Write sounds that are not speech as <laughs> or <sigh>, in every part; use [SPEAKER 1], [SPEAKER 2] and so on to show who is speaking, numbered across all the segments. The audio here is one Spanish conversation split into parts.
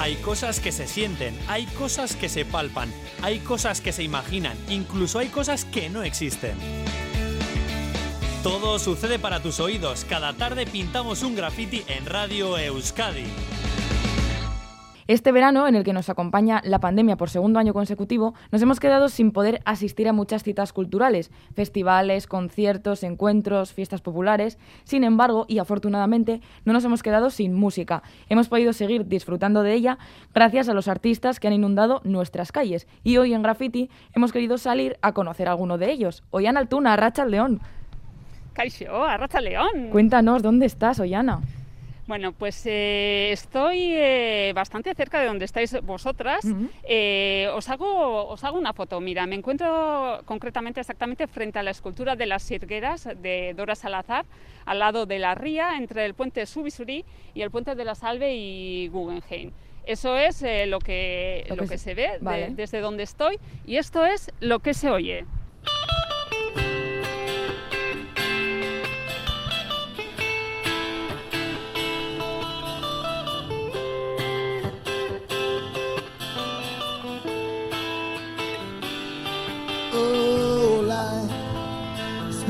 [SPEAKER 1] Hay cosas que se sienten, hay cosas que se palpan, hay cosas que se imaginan, incluso hay cosas que no existen. Todo sucede para tus oídos. Cada tarde pintamos un graffiti en Radio Euskadi.
[SPEAKER 2] Este verano, en el que nos acompaña la pandemia por segundo año consecutivo, nos hemos quedado sin poder asistir a muchas citas culturales, festivales, conciertos, encuentros, fiestas populares. Sin embargo, y afortunadamente, no nos hemos quedado sin música. Hemos podido seguir disfrutando de ella gracias a los artistas que han inundado nuestras calles. Y hoy en Graffiti hemos querido salir a conocer a alguno de ellos. Ollana Altuna, Racha León.
[SPEAKER 3] Caixo, Arracha León.
[SPEAKER 2] Cuéntanos, ¿dónde estás, Ollana?
[SPEAKER 3] Bueno, pues eh, estoy eh, bastante cerca de donde estáis vosotras. Eh, os, hago, os hago una foto. Mira, me encuentro concretamente, exactamente frente a la escultura de las Sirgueras de Dora Salazar, al lado de la ría, entre el puente Subisuri y el puente de la Salve y Guggenheim. Eso es lo, que, lo, que, se, ve desde donde estoy y esto es lo que se oye.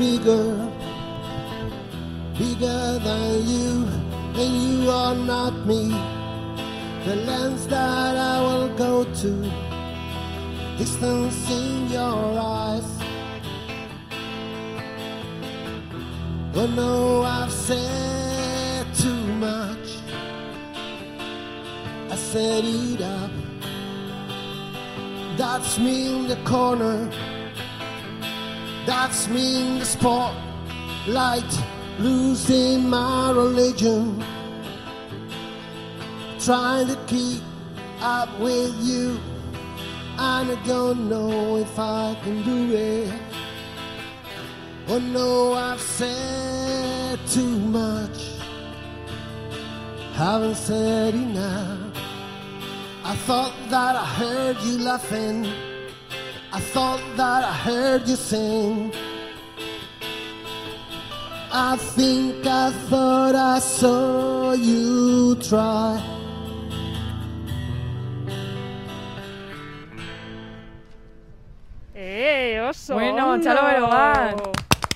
[SPEAKER 4] Bigger, bigger than you, and you are not me. The lands that I will go to, distance in your eyes. Oh no, I've said too much. I set it up. That's me in the corner that's me in the spotlight, losing my religion. Trying to keep up with you, and I don't know if I can do it. Oh no, I've said too much, haven't said enough. I thought that I heard you laughing. I thought that I heard you sing. I think I thought I saw you try.
[SPEAKER 3] ¡Eh, oso!
[SPEAKER 2] Bueno, chalo, vero, va.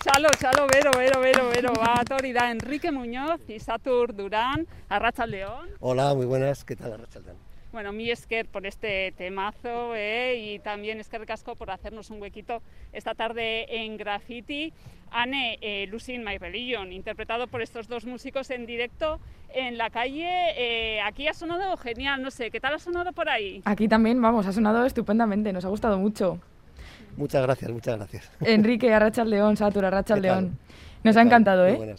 [SPEAKER 3] Chalo, chalo, vero, vero, vero, vero, va. Torida Enrique Muñoz y Satur Durán, Arracha León.
[SPEAKER 5] Hola, muy buenas, ¿qué tal Arracha León?
[SPEAKER 3] Bueno, mi Esker por este temazo eh, y también Esker Casco por hacernos un huequito esta tarde en Graffiti. Anne, eh, Losing My Religion, interpretado por estos dos músicos en directo en la calle. Eh, aquí ha sonado genial, no sé, ¿qué tal ha sonado por ahí?
[SPEAKER 2] Aquí también, vamos, ha sonado estupendamente, nos ha gustado mucho.
[SPEAKER 5] Muchas gracias, muchas gracias. <laughs>
[SPEAKER 2] Enrique Arrachal León, Satura Arrachal León. Nos ha encantado, ¿eh?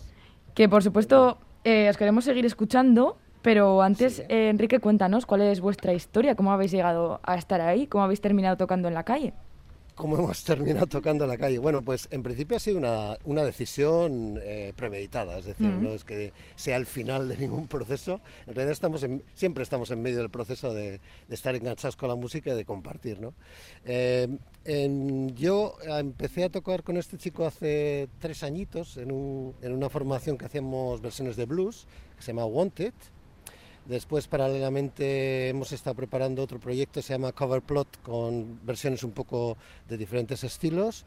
[SPEAKER 2] Que por supuesto eh, os queremos seguir escuchando pero antes, eh, Enrique, cuéntanos cuál es vuestra historia, cómo habéis llegado a estar ahí, cómo habéis terminado tocando en la calle.
[SPEAKER 5] ¿Cómo hemos terminado tocando en la calle? Bueno, pues en principio ha sido una, una decisión eh, premeditada, es decir, no es que sea el final de ningún proceso. En realidad estamos siempre estamos en medio del proceso de, estar enganchados con la música y de compartir. ¿no? Eh, yo empecé a tocar con este chico hace tres añitos en, un, en una formación que hacíamos versiones de blues, que se llama Wanted. Después, paralelamente, hemos estado preparando otro proyecto, se llama Cover Plot, con versiones un poco de diferentes estilos.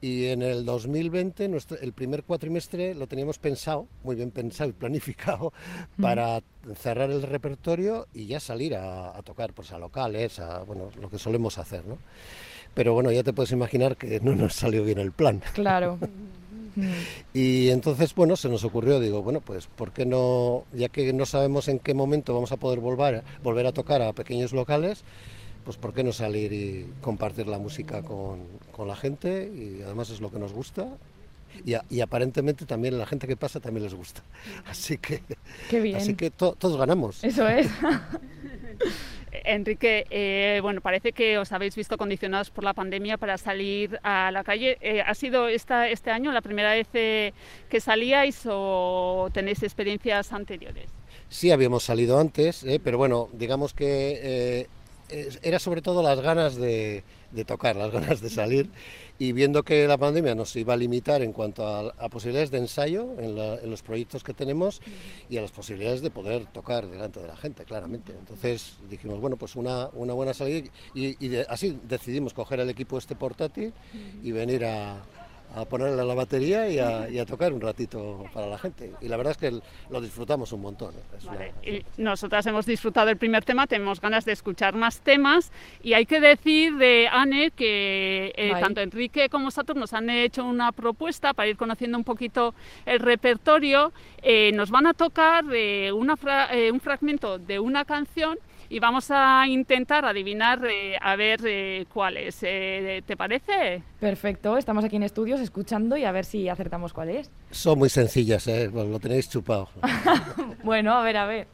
[SPEAKER 5] Y en el 2020, nuestro, el primer cuatrimestre, lo teníamos pensado, muy bien pensado y <laughs> planificado, para cerrar el repertorio y ya salir a, tocar pues, a locales, a bueno, lo que solemos hacer. ¿no? Pero bueno, ya te puedes imaginar que no nos salió bien el plan.
[SPEAKER 2] Claro. <laughs>
[SPEAKER 5] Y entonces, bueno, se nos ocurrió, digo, bueno, pues, ¿por qué no, ya que no sabemos en qué momento vamos a poder volver, volver a tocar a pequeños locales, pues, ¿por qué no salir y compartir la música con, con la gente? Y además es lo que nos gusta. Y, y, aparentemente también la gente que pasa también les gusta. Así que, Así que todos ganamos.
[SPEAKER 2] Eso es. <laughs>
[SPEAKER 3] Enrique, eh, bueno, parece que os habéis visto condicionados por la pandemia para salir a la calle. Eh, ¿Ha sido esta, este año la primera vez eh, que salíais o tenéis experiencias anteriores?
[SPEAKER 5] Sí, habíamos salido antes, pero bueno, digamos que era sobre todo las ganas de, tocar, las <laughs> ganas de salir y viendo que la pandemia nos iba a limitar en cuanto a, posibilidades de ensayo en, los proyectos que tenemos y a las posibilidades de poder tocar delante de la gente, claramente. Entonces dijimos, bueno, pues una, buena salida y, así decidimos coger el equipo este portátil y venir a, a ponerle a la batería y a, tocar un ratito para la gente. Y la verdad es que lo disfrutamos un montón.
[SPEAKER 3] ¿eh? y nosotras hemos disfrutado el primer tema, tenemos ganas de escuchar más temas y hay que decir de Anne que eh, tanto Enrique como Saturn nos han hecho una propuesta para ir conociendo un poquito el repertorio. Eh, nos van a tocar un fragmento de una canción y vamos a intentar adivinar eh, a ver eh, cuál es. Eh, ¿Te parece?
[SPEAKER 2] Perfecto, estamos aquí en estudios escuchando y a ver si acertamos cuál es.
[SPEAKER 5] Son muy sencillas, lo tenéis chupado. <laughs>
[SPEAKER 2] bueno, a ver, a ver.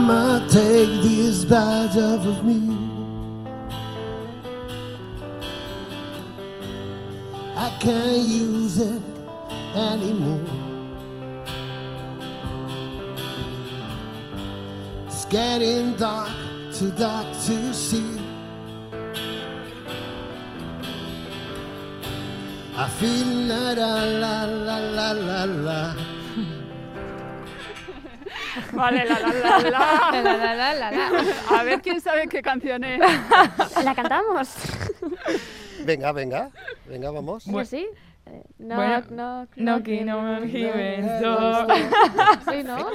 [SPEAKER 4] Mama, take this badge off of me. I can't use it anymore. It's getting dark, too dark to see. I feel la la la la la la la.
[SPEAKER 3] Vale, la la la la. A ver quién sabe qué canción es.
[SPEAKER 6] ¿La cantamos?
[SPEAKER 5] Venga, venga. Venga, vamos.
[SPEAKER 6] Pues sí.
[SPEAKER 2] No, bueno, knock, knocking on heaven's door.
[SPEAKER 6] Sí, ¿no?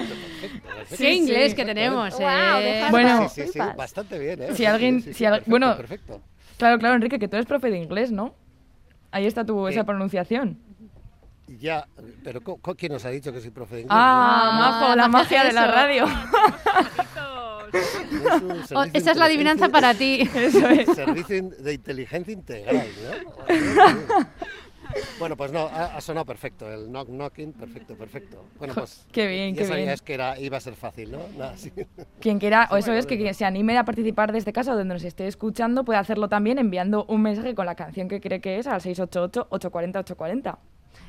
[SPEAKER 7] Qué inglés que tenemos,
[SPEAKER 6] eh.
[SPEAKER 2] bueno,
[SPEAKER 5] sí, sí, sí, bastante bien, ¿eh?
[SPEAKER 2] Si alguien, si bueno, perfecto. Claro, claro, Enrique, que tú eres profe de inglés, ¿no? Ahí está tu, esa pronunciación.
[SPEAKER 5] Ya, pero ¿quién nos ha dicho que soy profe de inglés?
[SPEAKER 2] Ah, ah la magia de la radio. <laughs>
[SPEAKER 7] Oh, esa es la adivinanza para ti. <laughs>
[SPEAKER 2] Eso es.
[SPEAKER 5] Servicio de inteligencia integral, ¿no? <laughs> Bueno, pues no, ha, sonado perfecto, el knock knocking, perfecto, perfecto. Bueno, pues
[SPEAKER 2] qué bien, qué bien.
[SPEAKER 5] es que era, iba a ser fácil, ¿no? Nada, sí.
[SPEAKER 2] Quien quiera, o eso es que quien se anime a participar de este caso donde nos esté escuchando puede hacerlo también enviando un mensaje con la canción que cree que es al 688 840 840.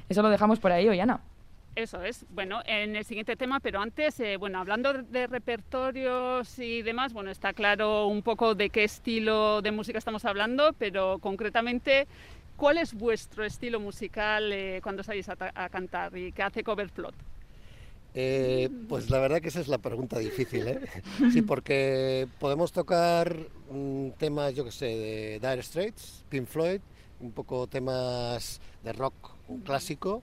[SPEAKER 2] Eso lo dejamos por ahí, Oyana.
[SPEAKER 3] Eso es. Bueno, en el siguiente tema, pero antes, eh, bueno, hablando de repertorios y demás, bueno, está claro un poco de qué estilo de música estamos hablando, pero concretamente, ¿cuál es vuestro estilo musical eh, cuando salís a, cantar y qué hace Coverplot?
[SPEAKER 5] Eh, pues la verdad que esa es la pregunta difícil, ¿eh? <laughs> Sí, porque podemos tocar un temas, yo que sé, de Dire Straits, Pink Floyd, un poco temas de rock un clásico,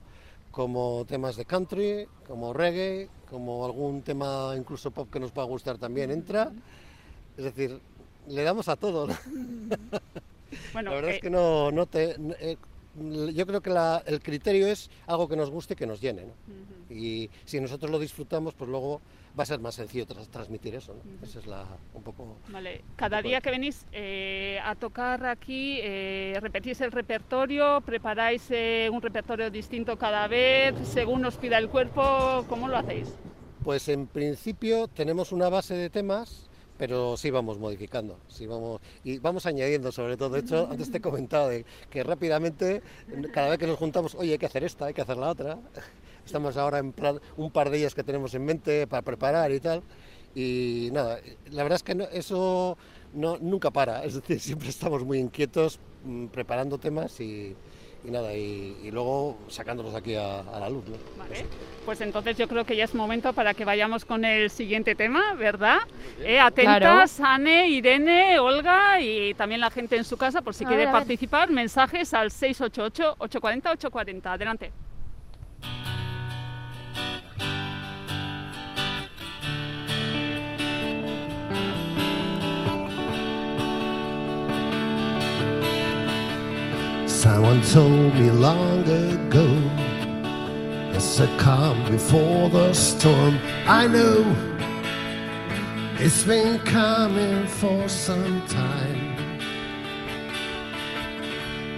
[SPEAKER 5] como temas de country, como reggae, como algún tema incluso pop que nos va a gustar también entra. Es decir, le damos a todo. <laughs> la verdad es eh, que no, no te, eh, yo creo que el criterio es algo que nos guste, que nos llene. Y si nosotros lo disfrutamos, pues luego va a ser más sencillo transmitir eso. ¿no? Esa es la, un poco...
[SPEAKER 3] Vale. Cada día que venís eh, a tocar aquí, eh, repetís el repertorio, preparáis eh, un repertorio distinto cada vez, según os pida el cuerpo, ¿cómo lo hacéis?
[SPEAKER 5] Pues en principio tenemos una base de temas pero sí vamos modificando, sí vamos y vamos añadiendo sobre todo. De hecho, antes te he comentado de que rápidamente, cada vez que nos juntamos, oye, hay que hacer esta, hay que hacer la otra. <laughs> Estamos ahora en plan, un par de ellas que tenemos en mente para preparar y tal. Y nada, la verdad es que eso no, nunca para, es decir, siempre estamos muy inquietos mm, preparando temas y, y nada, y, luego sacándolos aquí a, la luz.
[SPEAKER 3] Vale, pues entonces yo creo que ya es momento para que vayamos con el siguiente tema, ¿verdad? Eh, atentas, Anne, Irene, Olga y también la gente en su casa, por si quiere participar, mensajes al 688-840-840. Adelante.
[SPEAKER 4] Someone told me long ago it's a calm before the storm. I know It's been coming for some time.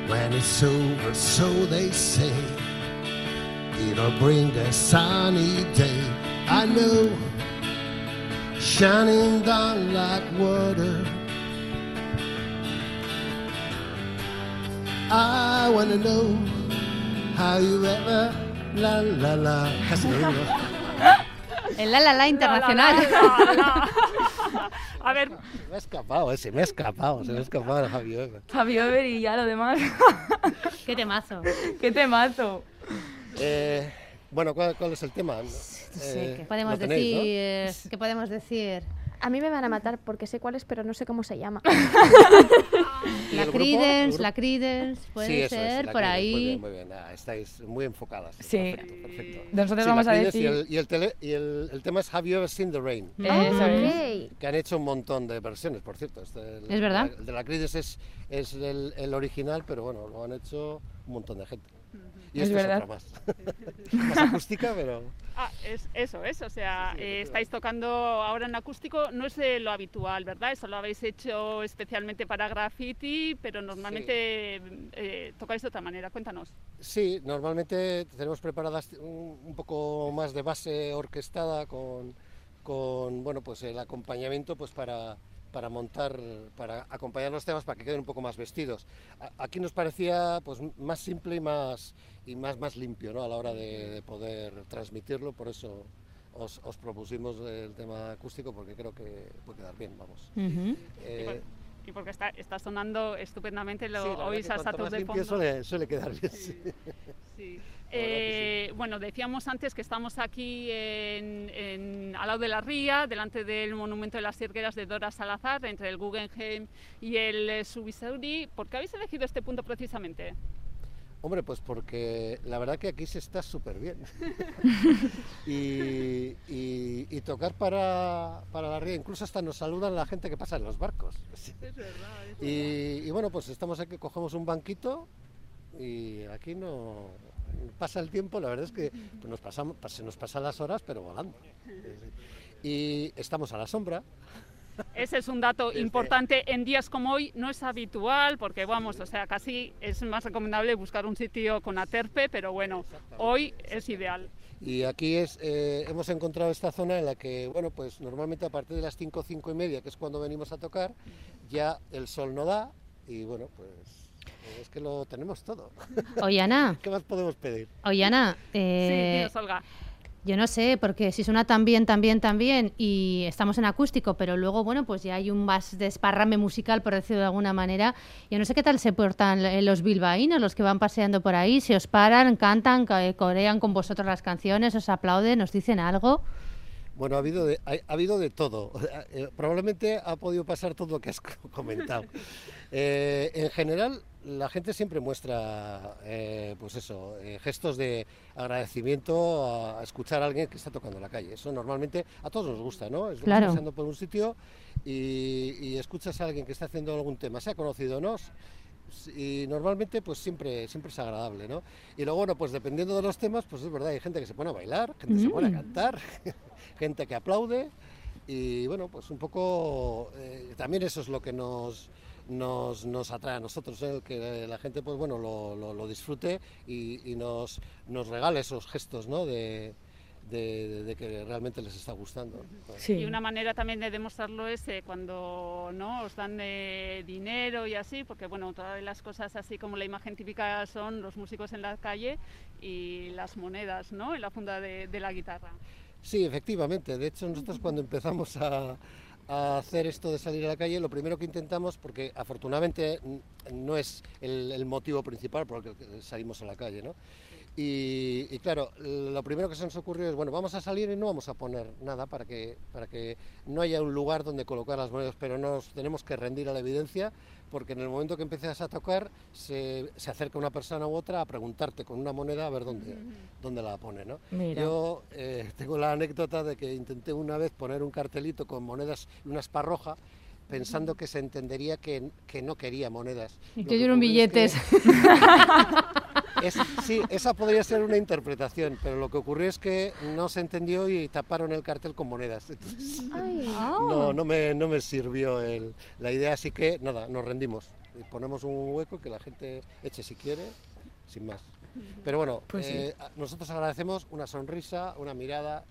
[SPEAKER 4] When it's over, so they say, it'll bring a sunny day. I know, shining down like water. I wanna know how you ever la la la. Casi lo digo. <laughs>
[SPEAKER 7] El la la la internacional.
[SPEAKER 3] La, la, la. A ver,
[SPEAKER 5] Se me ha escapado, eh, se me ha escapado, se me ha escapado el Javi Weber.
[SPEAKER 2] Javi Over y ya lo demás.
[SPEAKER 7] Qué temazo.
[SPEAKER 2] ¡Qué temazo!
[SPEAKER 5] Eh, bueno, ¿cuál, cuál es el tema? Eh,
[SPEAKER 7] ¿Qué podemos
[SPEAKER 5] ¿no?
[SPEAKER 7] decir? ¿Qué podemos decir?
[SPEAKER 6] A mí me van a matar porque sé cuál es, pero no sé cómo se llama. <laughs>
[SPEAKER 5] ¿Y
[SPEAKER 7] La? Credence, la Credence, puede
[SPEAKER 5] sí, eso es,
[SPEAKER 7] ser, por ahí.
[SPEAKER 5] Muy bien, muy bien. Ah, estáis muy enfocadas.
[SPEAKER 2] Sí.
[SPEAKER 5] Perfecto, perfecto.
[SPEAKER 2] Nosotros
[SPEAKER 5] Sí,
[SPEAKER 2] vamos
[SPEAKER 5] la
[SPEAKER 2] a decir...
[SPEAKER 5] Y, el, y, el tele- y el- el tema es Have You Ever Seen the Rain?
[SPEAKER 2] Eso es.
[SPEAKER 6] Ok.
[SPEAKER 5] Que han hecho un montón de versiones, por cierto. Este, el-
[SPEAKER 7] ¿Es verdad?
[SPEAKER 5] El de la Credence es, es el, el original, pero bueno, lo han hecho un montón de gente. Y
[SPEAKER 2] Es
[SPEAKER 5] esto
[SPEAKER 2] verdad.
[SPEAKER 5] es otra más. <laughs> más acústica, pero...
[SPEAKER 3] ah, es, eso es, o sea, eh, estáis tocando ahora en acústico, no es lo habitual, ¿verdad? Eso lo habéis hecho especialmente para graffiti, pero normalmente eh, tocáis de otra manera. Cuéntanos.
[SPEAKER 5] Sí, normalmente tenemos preparadas un, un poco más de base orquestada con, con bueno, pues el acompañamiento pues para, para montar, para acompañar los temas para que queden un poco más vestidos. Aquí nos parecía pues más simple y más y más, más limpio ¿no? a la hora de, de poder transmitirlo, por eso os, os propusimos el tema acústico porque creo que puede quedar bien, vamos.
[SPEAKER 7] Ujú.
[SPEAKER 5] Eh,
[SPEAKER 3] Y porque está, está sonando estupendamente, lo
[SPEAKER 5] sí,
[SPEAKER 3] oís
[SPEAKER 5] que
[SPEAKER 3] a
[SPEAKER 5] cuanto
[SPEAKER 3] saltos
[SPEAKER 5] más
[SPEAKER 3] de fondo.
[SPEAKER 5] suele, suele quedar bien. sí.
[SPEAKER 3] Sí. <laughs>
[SPEAKER 5] verdad que
[SPEAKER 3] Eh, Bueno, decíamos antes que estamos aquí en, en- al lado de la ría, delante del monumento de las Siergueras de Dora Salazar, entre el Guggenheim y el Subisauri. ¿Por qué habéis elegido este punto precisamente?
[SPEAKER 5] Hombre, pues porque la verdad que aquí se está súper bien. <laughs> y, y- y tocar para, para la ría, incluso hasta nos saludan la gente que pasa en los barcos. <laughs> Y, y bueno, pues estamos aquí, cogemos un banquito y aquí no pasa el tiempo, la verdad es que pues <laughs> nos pasamos, se nos pasan las horas, pero volando. Y estamos a la sombra,
[SPEAKER 3] Ese es un dato
[SPEAKER 5] Desde-
[SPEAKER 3] importante en días como hoy, no es habitual porque vamos, o sea, casi es más recomendable buscar un sitio con aterpe, pero bueno, hoy es ideal.
[SPEAKER 5] Y aquí es, eh, hemos encontrado esta zona en la que, bueno, pues normalmente a partir de las 5, 5 y media, que es cuando venimos a tocar, ya el sol no da y bueno, pues es que lo tenemos todo.
[SPEAKER 7] Oye, Ana, <laughs>
[SPEAKER 5] ¿Qué más podemos pedir?
[SPEAKER 7] oye, Ana,
[SPEAKER 3] Sí,
[SPEAKER 7] eh,
[SPEAKER 3] dinos, Olga.
[SPEAKER 7] Yo no sé, porque si suena tan bien, tan bien, tan bien, y estamos en acústico, pero luego, bueno, pues ya hay un más desparrame musical, por decirlo de alguna manera. Yo no sé qué tal se portan eh, los bilbaínos, los que van paseando por ahí, si os paran, cantan, ca- eh, corean con vosotros las canciones, os aplauden, os dicen algo.
[SPEAKER 5] Bueno, ha habido de, ha, ha habido de todo. <laughs> Eh, probablemente ha podido pasar todo lo que has co- <laughs> comentado. <laughs> Eh, en general, la gente siempre muestra, eh, pues eso, eh, gestos de agradecimiento a, a escuchar a alguien que está tocando la calle. Eso normalmente a todos nos gusta, ¿no? Estamos
[SPEAKER 7] Claro.
[SPEAKER 5] pasando por un sitio y, y escuchas a alguien que está haciendo algún tema, sea conocido o no, y normalmente pues siempre siempre es agradable no y luego bueno pues dependiendo de los temas pues es verdad hay gente que se pone a bailar gente que se pone a
[SPEAKER 7] Mm.
[SPEAKER 5] cantar <laughs> gente que aplaude y bueno pues un poco eh, también eso es lo que nos nos, nos atrae a nosotros ¿eh? el que la gente pues bueno lo, lo- lo disfrute y, y nos nos regale esos gestos no de, de- de que realmente les está gustando
[SPEAKER 2] Sí.
[SPEAKER 3] Y una manera también de demostrarlo es eh, cuando no os dan eh, dinero y así, porque bueno, todas las cosas así como la imagen típica son los músicos en la calle y las monedas, ¿no? En la funda de, de la guitarra.
[SPEAKER 5] Sí, efectivamente. De hecho, nosotros cuando empezamos a, a hacer esto de salir a la calle, lo primero que intentamos, porque afortunadamente no es el, el motivo principal por el que salimos a la calle, ¿no? Y, y claro, lo primero que se nos ocurrió es, bueno, vamos a salir y no vamos a poner nada para que, para que no haya un lugar donde colocar las monedas, pero nos tenemos que rendir a la evidencia, porque en el momento que empiezas a tocar, se, se acerca una persona u otra a preguntarte con una moneda a ver dónde, dónde la pone, ¿no?
[SPEAKER 2] Mira.
[SPEAKER 5] Yo eh, <laughs> tengo la anécdota de que intenté una vez poner un cartelito con monedas y una esparroja pensando que se entendería que, que no quería monedas.
[SPEAKER 7] Y que
[SPEAKER 5] es que-
[SPEAKER 7] billetes. <laughs> <laughs>
[SPEAKER 5] Es- sí, esa podría ser una interpretación, pero lo que ocurrió es que no se entendió y taparon el cartel con monedas. Entonces,
[SPEAKER 6] Ay,
[SPEAKER 5] no, no, me, no me sirvió el- la idea, así que nada, nos rendimos. Y ponemos un hueco que la gente eche si quiere, sin más. Pero bueno,
[SPEAKER 2] Pues sí.
[SPEAKER 5] eh, nosotros agradecemos una sonrisa, una mirada,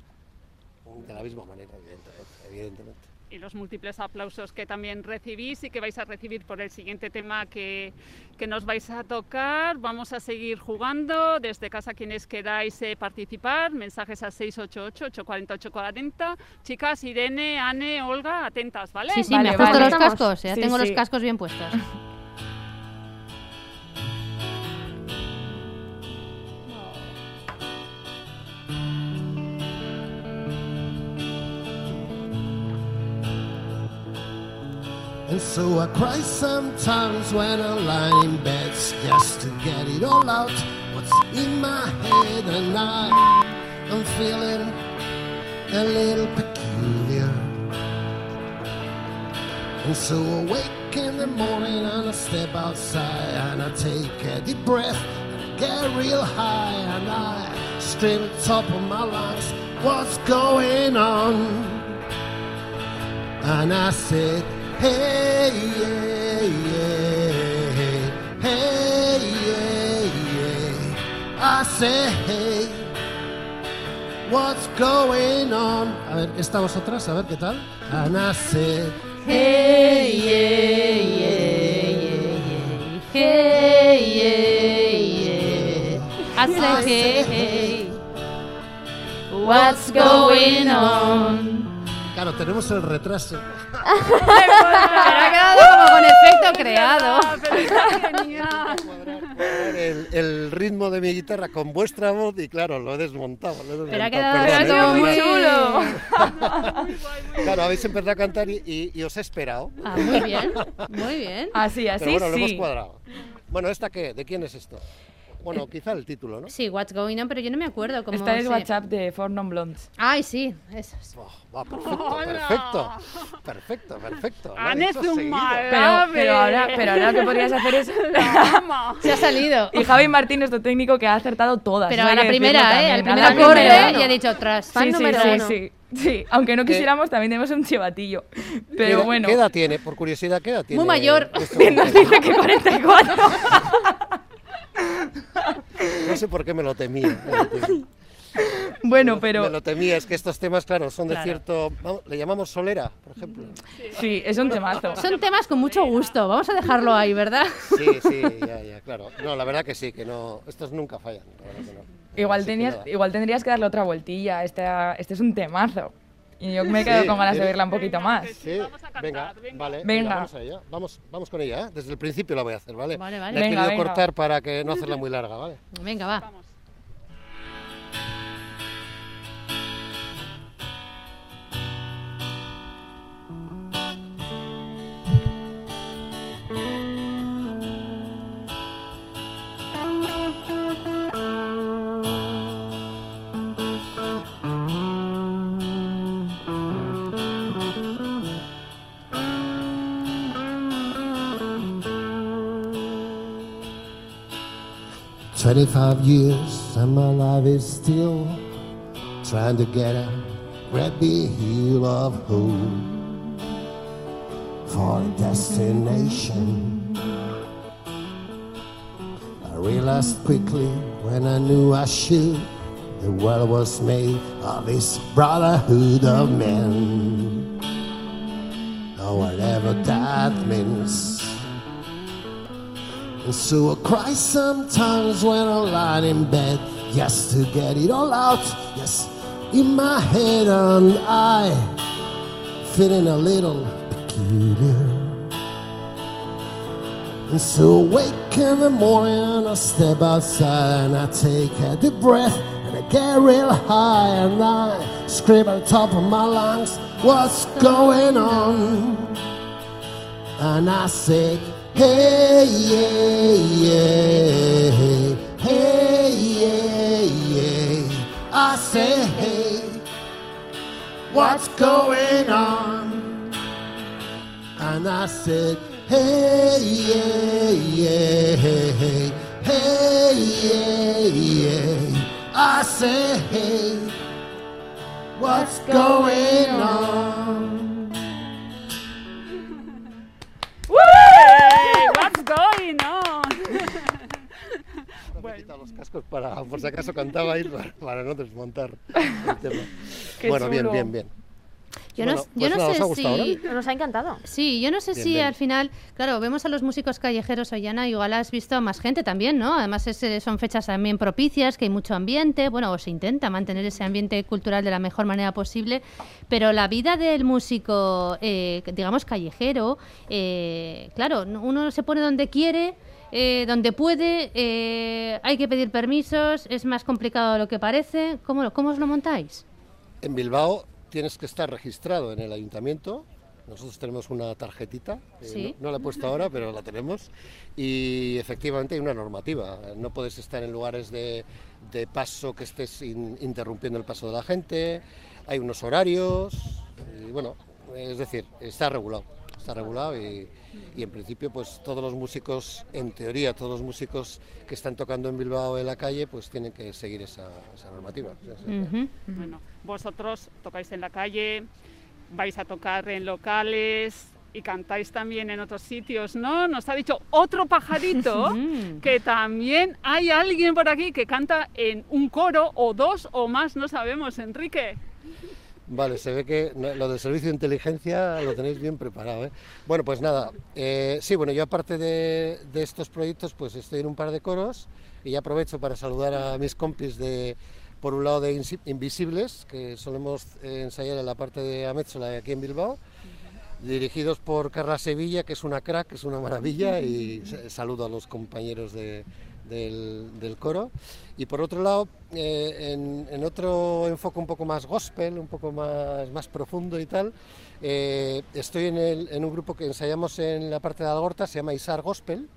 [SPEAKER 5] de la misma manera, evidentemente. evidentemente.
[SPEAKER 3] Y los múltiples aplausos que también recibís y que vais a recibir por el siguiente tema que, que nos vais a tocar. Vamos a seguir jugando. Desde casa, quienes queráis eh, participar, mensajes a 688-840-840. Chicas, Irene, Anne, Olga, atentas, ¿vale?
[SPEAKER 7] Sí, sí,
[SPEAKER 2] Vale,
[SPEAKER 7] me he puesto
[SPEAKER 2] vale.
[SPEAKER 7] los cascos. Ya
[SPEAKER 2] Sí,
[SPEAKER 7] tengo los cascos bien puestos. <laughs>
[SPEAKER 4] so I cry sometimes when I lie in bed just to get it all out. What's in my head and I I'm feeling a little peculiar. And so I wake in the morning and I step outside and I take a deep breath and I get real high and I scream at the top of my lungs, what's going on? And I said, what's going on? A ver, esta vosotras, a ver qué tal. And I said,
[SPEAKER 7] Hey, yeah, yeah, yeah, yeah. Hey, yeah, yeah. I say, hey, hey. What's going on?
[SPEAKER 5] Claro, tenemos el retraso.
[SPEAKER 7] Pero ha quedado como con efecto creado. <laughs>
[SPEAKER 3] Pero está genial.
[SPEAKER 5] El, el ritmo de mi guitarra con vuestra voz y claro, lo he desmontado. Lo he
[SPEAKER 7] Pero ha
[SPEAKER 5] desmontado,
[SPEAKER 7] quedado muy chulo. <laughs>
[SPEAKER 5] Claro, habéis empezado a cantar y, y- y os he esperado.
[SPEAKER 7] Ah, muy bien, muy bien.
[SPEAKER 2] Así, así,
[SPEAKER 5] Pero bueno, lo hemos
[SPEAKER 2] sí.
[SPEAKER 5] cuadrado. Bueno, ¿esta qué? ¿De quién es esto? Bueno, quizá el título, ¿no?
[SPEAKER 7] Sí, What's Going On, pero yo no me acuerdo cómo
[SPEAKER 2] Esta es
[SPEAKER 7] se-
[SPEAKER 2] WhatsApp de Four Non Blondes.
[SPEAKER 7] Ay, sí, eso es.
[SPEAKER 5] Oh, va, <laughs> perfecto, perfecto. Perfecto, perfecto. Lo ha
[SPEAKER 3] Anne
[SPEAKER 5] dicho
[SPEAKER 3] es un
[SPEAKER 5] seguido.
[SPEAKER 3] mal-
[SPEAKER 2] Pero, pero, ahora, pero ahora lo que podrías hacer es... <laughs>
[SPEAKER 3] Vamos.
[SPEAKER 7] Se ha salido.
[SPEAKER 2] y Javi Martín, nuestro técnico, que ha acertado todas.
[SPEAKER 7] Pero
[SPEAKER 2] eso
[SPEAKER 7] a
[SPEAKER 2] hay
[SPEAKER 7] la
[SPEAKER 2] que
[SPEAKER 7] primera,
[SPEAKER 2] decirlo
[SPEAKER 7] ¿eh? Al
[SPEAKER 2] también,
[SPEAKER 7] primer
[SPEAKER 2] a la
[SPEAKER 7] acorde
[SPEAKER 2] primera.
[SPEAKER 7] y ha dicho tras.
[SPEAKER 6] Fan
[SPEAKER 2] sí, sí,
[SPEAKER 6] número
[SPEAKER 2] sí,
[SPEAKER 6] uno.
[SPEAKER 2] sí. Sí, aunque no quisiéramos, también tenemos un chivatillo.
[SPEAKER 5] ¿Qué
[SPEAKER 2] Pero
[SPEAKER 5] edad-
[SPEAKER 2] bueno,
[SPEAKER 5] ¿Qué edad tiene? Por curiosidad, ¿qué edad tiene?
[SPEAKER 7] Muy mayor.
[SPEAKER 5] este <laughs>
[SPEAKER 2] nos dice que 44.
[SPEAKER 5] No sé por qué me lo temía. me
[SPEAKER 2] bueno,
[SPEAKER 5] Me
[SPEAKER 2] pero
[SPEAKER 5] lo temía, es que estos temas, claro, son de
[SPEAKER 2] Claro.
[SPEAKER 5] cierto... le llamamos solera, por ejemplo.
[SPEAKER 2] sí, es un temazo.
[SPEAKER 7] Son temas con mucho gusto. Vamos a dejarlo ahí, ¿verdad?
[SPEAKER 5] Sí, sí, ya, ya, claro. No, la verdad que sí, que no... Estos nunca fallan. la verdad que no.
[SPEAKER 2] Igual, tenías, igual tendrías que darle otra vueltilla. Este, este es un temazo. Y yo me he quedado
[SPEAKER 5] Sí,
[SPEAKER 2] con ganas de oírla un poquito más.
[SPEAKER 5] Sí,
[SPEAKER 3] Vamos a cantar,
[SPEAKER 5] venga,
[SPEAKER 3] venga.
[SPEAKER 5] vale,
[SPEAKER 2] Venga.
[SPEAKER 5] vamos a ella. Vamos, vamos con ella, ¿eh? Desde el principio la voy a hacer, ¿vale?
[SPEAKER 7] Vale, vale.
[SPEAKER 5] La he
[SPEAKER 2] Venga,
[SPEAKER 5] querido
[SPEAKER 2] venga.
[SPEAKER 5] cortar para que no hacerla muy larga, ¿vale?
[SPEAKER 7] Venga, va.
[SPEAKER 3] Vamos.
[SPEAKER 4] Twenty-five years and my life is still trying to get a great heel of hope for a destination. I realized quickly when I knew I should. The world was made of this brotherhood of men. Or whatever that means. So I cry sometimes when I lie in bed just to get it all out. Yes, in my head and I feeling a little peculiar. And so I wake in the morning I step outside and I take a deep breath and I get real high and I scream at the top of my lungs, what's going on? And I say, hey, hey. I say, hey, what's going on? And I said, hey, yeah, yeah, Hey, yeah, yeah. I say, hey, what's going on?
[SPEAKER 5] Los cascos para, por si acaso cantabais, para, para no desmontar el tema. <laughs>
[SPEAKER 2] Qué
[SPEAKER 5] bueno, bien,
[SPEAKER 2] chulo.
[SPEAKER 5] bien, bien.
[SPEAKER 7] Yo no,
[SPEAKER 5] Bueno,
[SPEAKER 7] yo
[SPEAKER 5] pues
[SPEAKER 7] no
[SPEAKER 5] nada, ¿os ha
[SPEAKER 7] sé
[SPEAKER 5] gustado,
[SPEAKER 7] si...
[SPEAKER 6] Nos ha encantado.
[SPEAKER 7] Sí, yo no sé
[SPEAKER 5] Bien,
[SPEAKER 7] si
[SPEAKER 5] bien.
[SPEAKER 7] al final, claro, vemos a los músicos callejeros Ollana, igual has visto a más gente también, ¿no? Además es, eh, son fechas también propicias, que hay mucho ambiente, bueno, o se intenta mantener ese ambiente cultural de la mejor manera posible, pero la vida del músico, eh, digamos, callejero, eh, claro, no- uno se pone donde quiere, eh, donde puede, eh, hay que pedir permisos, es más complicado de lo que parece. ¿Cómo, cómo os lo montáis?
[SPEAKER 5] En Bilbao tienes que estar registrado en el ayuntamiento. Nosotros tenemos una tarjetita, eh, no la he puesto ahora, pero la tenemos. Y efectivamente hay una normativa. No puedes estar en lugares de, de paso que estés in- interrumpiendo el paso de la gente. Hay unos horarios. Y bueno, es decir, está regulado. Está regulado y, y en principio pues todos los músicos, en teoría todos los músicos que están tocando en Bilbao en la calle pues tienen que seguir esa, esa normativa.
[SPEAKER 3] Bueno, vosotros tocáis en la calle, vais a tocar en locales y cantáis también en otros sitios, ¿no? Nos ha dicho otro pajarito <laughs> que también hay alguien por aquí que canta en un coro o dos o más, no sabemos, Enrique.
[SPEAKER 5] Vale, se ve que lo del servicio de inteligencia lo tenéis bien preparado. ¿eh? Bueno, pues nada, eh, sí, bueno, yo aparte de, de estos proyectos, pues estoy en un par de coros y aprovecho para saludar a mis compis de, por un lado de Invisibles, que solemos eh, ensayar en la parte de Amétzola aquí en Bilbao, dirigidos por Carla Sevilla, que es una crack, es una maravilla, y sa- <laughs> saludo a los compañeros de- del, del coro. Y por otro lado, eh, en, en otro enfoque un poco más gospel, un poco más, más profundo y tal, eh, estoy en, el- en un grupo que ensayamos en la parte de Algorta, se llama Isar Gospel.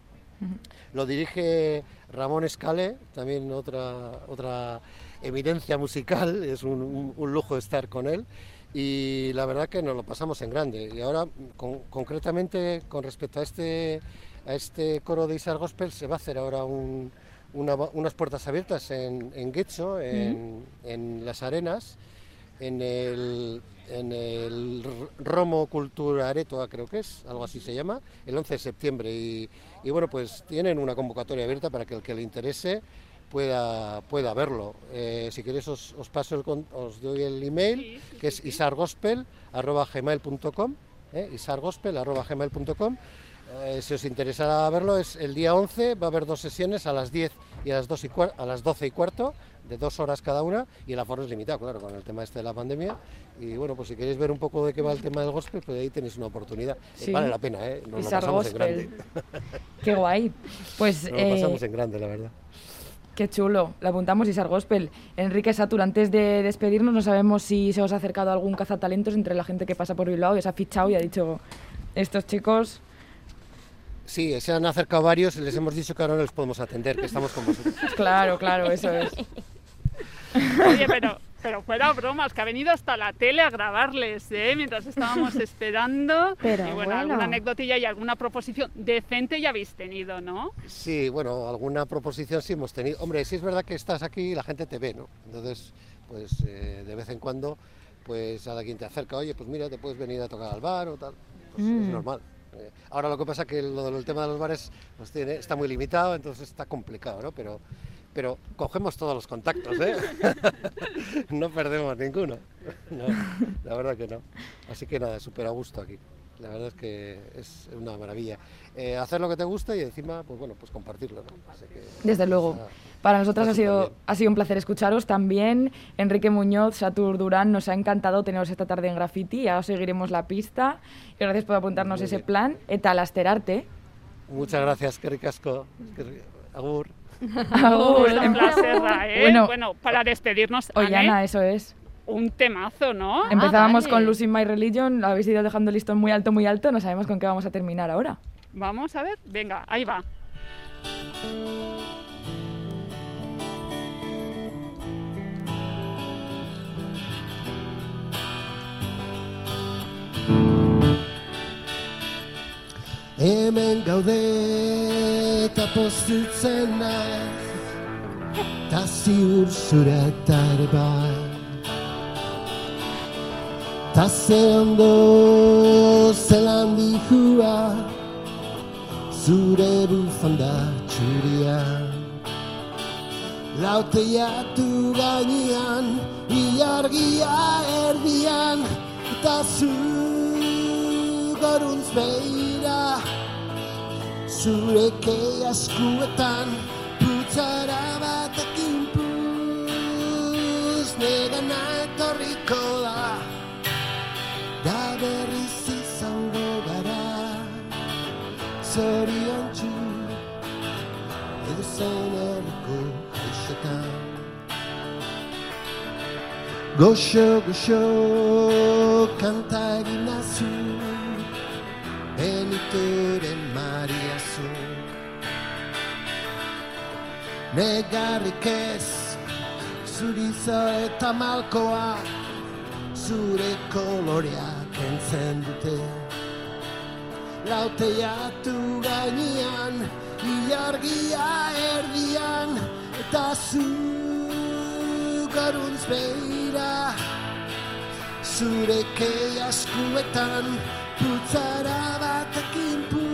[SPEAKER 5] Lo dirige Ramón Escalé, también otra, otra eminencia musical, <laughs> es un, un- un lujo estar con él. Y la verdad que nos lo pasamos en grande. Y ahora, con- concretamente, con respecto a este, a este coro de Isar Gospel, se va a hacer ahora un- una- unas puertas abiertas en, en Guecho, en, en Las Arenas, en el, en el Romo Cultura Aretoa, creo que es, algo así se llama, el 11 de septiembre. Y, y bueno, pues tienen una convocatoria abierta para que el que le interese pueda, pueda verlo. Eh, si queréis os, os paso el, os doy el email, que es isargospel.gmail.com, eh, isargospel.gmail.com. Eh, si os interesa verlo, es el día 11, va a haber dos sesiones a las 10 y a las, 2 y a las 12 y cuarto, de dos horas cada una, y el aforo es limitado, claro, con el tema este de la pandemia. Y bueno, pues si queréis ver un poco de qué va el tema del gospel, pues ahí tenéis una oportunidad. Eh, vale la pena, ¿eh? Nos lo pasamos en
[SPEAKER 2] Gospel.
[SPEAKER 5] grande. <laughs>
[SPEAKER 2] Qué guay. Pues
[SPEAKER 5] Nos lo
[SPEAKER 2] eh,
[SPEAKER 5] pasamos en grande, la verdad.
[SPEAKER 2] Qué chulo, lo apuntamos Isar Gospel. Enrique Satur, antes de despedirnos, no sabemos si se os ha acercado algún cazatalentos entre la gente que pasa por Bilbao y os ha fichado y ha dicho, estos chicos,
[SPEAKER 5] Sí, se han acercado varios y les hemos dicho que ahora no les podemos atender, que estamos con vosotros. <laughs>
[SPEAKER 2] claro, claro, eso es.
[SPEAKER 3] Oye, pero, pero fuera bromas, que ha venido hasta la tele a grabarles, ¿eh? Mientras estábamos <laughs> esperando.
[SPEAKER 6] Pero
[SPEAKER 3] y bueno,
[SPEAKER 6] bueno.
[SPEAKER 3] alguna anecdotilla y alguna proposición decente ya habéis tenido, ¿no?
[SPEAKER 5] Sí, bueno, alguna proposición sí hemos tenido. Hombre, sí es verdad que estás aquí y la gente te ve, ¿no? Entonces, pues eh, de vez en cuando, pues a quien te acerca, oye, pues mira, te puedes venir a tocar al bar o tal. Pues es normal. Eh, ahora lo que pasa es que lo del tema de los bares pues, está muy limitado, entonces está complicado, ¿no? Pero, pero cogemos todos los contactos, ¿eh? <laughs> no perdemos ninguno. <laughs> No, la verdad que no. Así que nada, súper a gusto aquí. La verdad es que es una maravilla. Eh, hacer lo que te gusta y encima, pues bueno, pues compartirlo, ¿no? Así que,
[SPEAKER 2] Desde luego. Para nosotras ha sido, ha sido un placer escucharos también. Enrique Muñoz, Satur Durán, nos ha encantado teneros esta tarde en Graffiti. Ya os seguiremos la pista. Y gracias por apuntarnos
[SPEAKER 5] Muy
[SPEAKER 2] ese
[SPEAKER 5] bien.
[SPEAKER 2] plan. Eta lasterarte.
[SPEAKER 5] Muchas gracias, que ricasco. Agur. <laughs>
[SPEAKER 2] Agur.
[SPEAKER 3] Esta placerra, ¿eh?
[SPEAKER 2] Bueno,
[SPEAKER 3] Bueno, para despedirnos, Anne,
[SPEAKER 2] Ollana, eso es.
[SPEAKER 3] Un temazo, ¿no?
[SPEAKER 2] Empezábamos
[SPEAKER 7] vale.
[SPEAKER 2] con Losing My Religion, lo habéis ido dejando el listón muy alto, muy alto. No sabemos con qué vamos a terminar ahora.
[SPEAKER 3] Vamos a ver, venga, ahí va.
[SPEAKER 4] Hemen gaude eta postutzen naiz Ta ziur zure Ta ze ondo zelan dihua Zure bufanda txuria Lauteiatu gainean Ilargia erdian Eta zu goruntz behira Zure kei askuetan Putzara batekin puz Negana etorriko Goxo, goxo, kanta egin nazu Benitoren mariazu Negarrik ez Zurizo eta malkoa. Zure koloreak entzen dute. Lauteiatu gainean Ilargia erdian Eta zu goruntz behira Zure kei askuetan Putzara batekin puz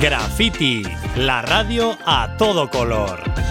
[SPEAKER 1] Graffiti, la radio a todo color.